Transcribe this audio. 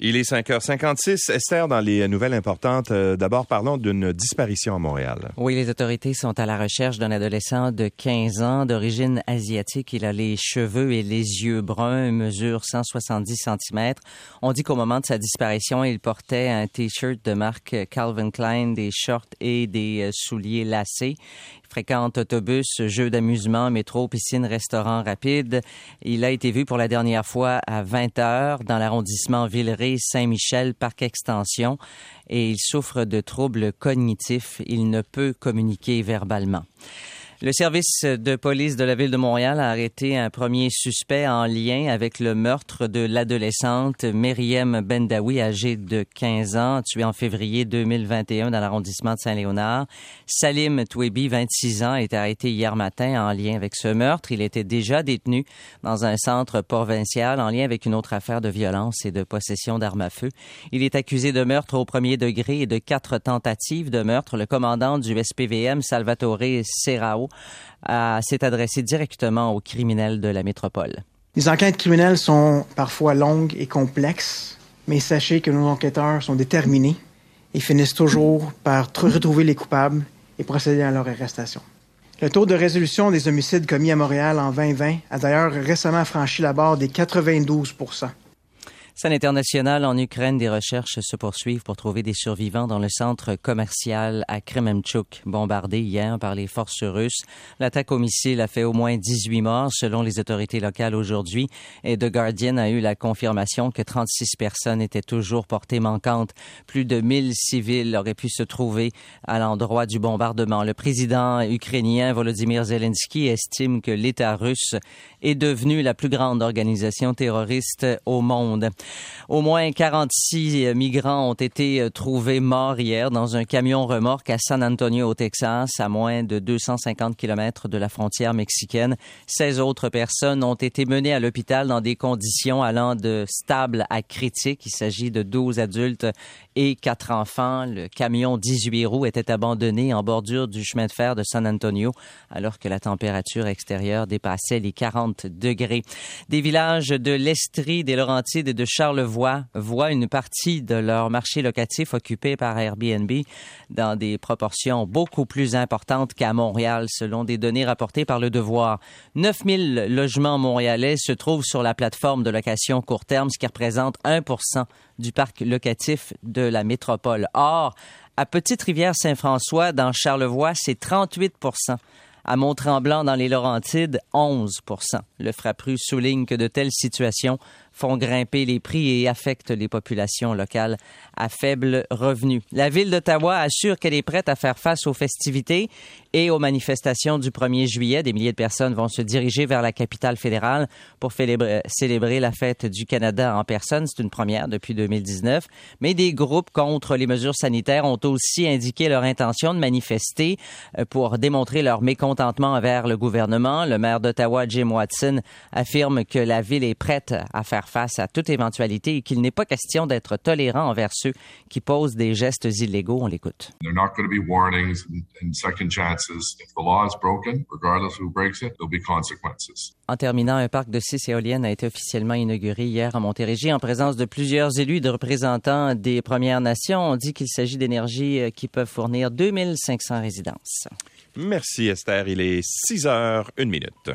Il est 5h56. Esther, dans les nouvelles importantes, euh, d'abord parlons d'une disparition à Montréal. Oui, les autorités sont à la recherche d'un adolescent de 15 ans d'origine asiatique. Il a les cheveux et les yeux bruns, mesure 170 cm. On dit qu'au moment de sa disparition, il portait un t-shirt de marque Calvin Klein, des shorts et des euh, souliers lacés. Fréquente autobus, jeux d'amusement, métro, piscine, restaurant rapide. Il a été vu pour la dernière fois à 20 heures dans l'arrondissement Villeray, Saint-Michel, Parc Extension, et il souffre de troubles cognitifs. Il ne peut communiquer verbalement. Le service de police de la ville de Montréal a arrêté un premier suspect en lien avec le meurtre de l'adolescente Myriam Bendawi, âgée de 15 ans, tuée en février 2021 dans l'arrondissement de Saint-Léonard. Salim Touebi, 26 ans, est arrêté hier matin en lien avec ce meurtre. Il était déjà détenu dans un centre provincial en lien avec une autre affaire de violence et de possession d'armes à feu. Il est accusé de meurtre au premier degré et de quatre tentatives de meurtre. Le commandant du SPVM, Salvatore Serrao, s'est adressé directement aux criminels de la métropole. Les enquêtes criminelles sont parfois longues et complexes, mais sachez que nos enquêteurs sont déterminés et finissent toujours par retrouver les coupables et procéder à leur arrestation. Le taux de résolution des homicides commis à Montréal en 2020 a d'ailleurs récemment franchi la barre des 92 Scène internationale en Ukraine, des recherches se poursuivent pour trouver des survivants dans le centre commercial à Kremenchuk, bombardé hier par les forces russes. L'attaque au missile a fait au moins 18 morts selon les autorités locales aujourd'hui et The Guardian a eu la confirmation que 36 personnes étaient toujours portées manquantes. Plus de 1000 civils auraient pu se trouver à l'endroit du bombardement. Le président ukrainien Volodymyr Zelensky estime que l'État russe est devenu la plus grande organisation terroriste au monde. Au moins 46 euh, migrants ont été euh, trouvés morts hier dans un camion remorque à San Antonio au Texas, à moins de 250 kilomètres de la frontière mexicaine. 16 autres personnes ont été menées à l'hôpital dans des conditions allant de stables à critiques. Il s'agit de 12 adultes et 4 enfants. Le camion 18 roues était abandonné en bordure du chemin de fer de San Antonio alors que la température extérieure dépassait les 40 degrés. Des villages de l'Estrie, des Laurentides et de Charlevoix voient une partie de leur marché locatif occupé par Airbnb dans des proportions beaucoup plus importantes qu'à Montréal, selon des données rapportées par Le Devoir. 9000 logements montréalais se trouvent sur la plateforme de location court terme, ce qui représente 1% du parc locatif de la métropole. Or, à Petite-Rivière-Saint-François, dans Charlevoix, c'est 38 à Mont-Tremblant, dans les Laurentides, 11 Le Frappru souligne que de telles situations font grimper les prix et affectent les populations locales à faible revenu. La ville d'Ottawa assure qu'elle est prête à faire face aux festivités et aux manifestations du 1er juillet. Des milliers de personnes vont se diriger vers la capitale fédérale pour célébrer la fête du Canada en personne. C'est une première depuis 2019. Mais des groupes contre les mesures sanitaires ont aussi indiqué leur intention de manifester euh, pour démontrer leur mécontentement envers le gouvernement. Le maire d'Ottawa, Jim Watson, affirme que la ville est prête à faire face à toute éventualité et qu'il n'est pas question d'être tolérant envers ceux qui posent des gestes illégaux. On l'écoute. En terminant, un parc de six éoliennes a été officiellement inauguré hier à Montérégie en présence de plusieurs élus et de représentants des Premières Nations. On dit qu'il s'agit d'énergies euh, qui peuvent fournir 2500 résidences. Merci Esther. Il est 6 heures, une minute.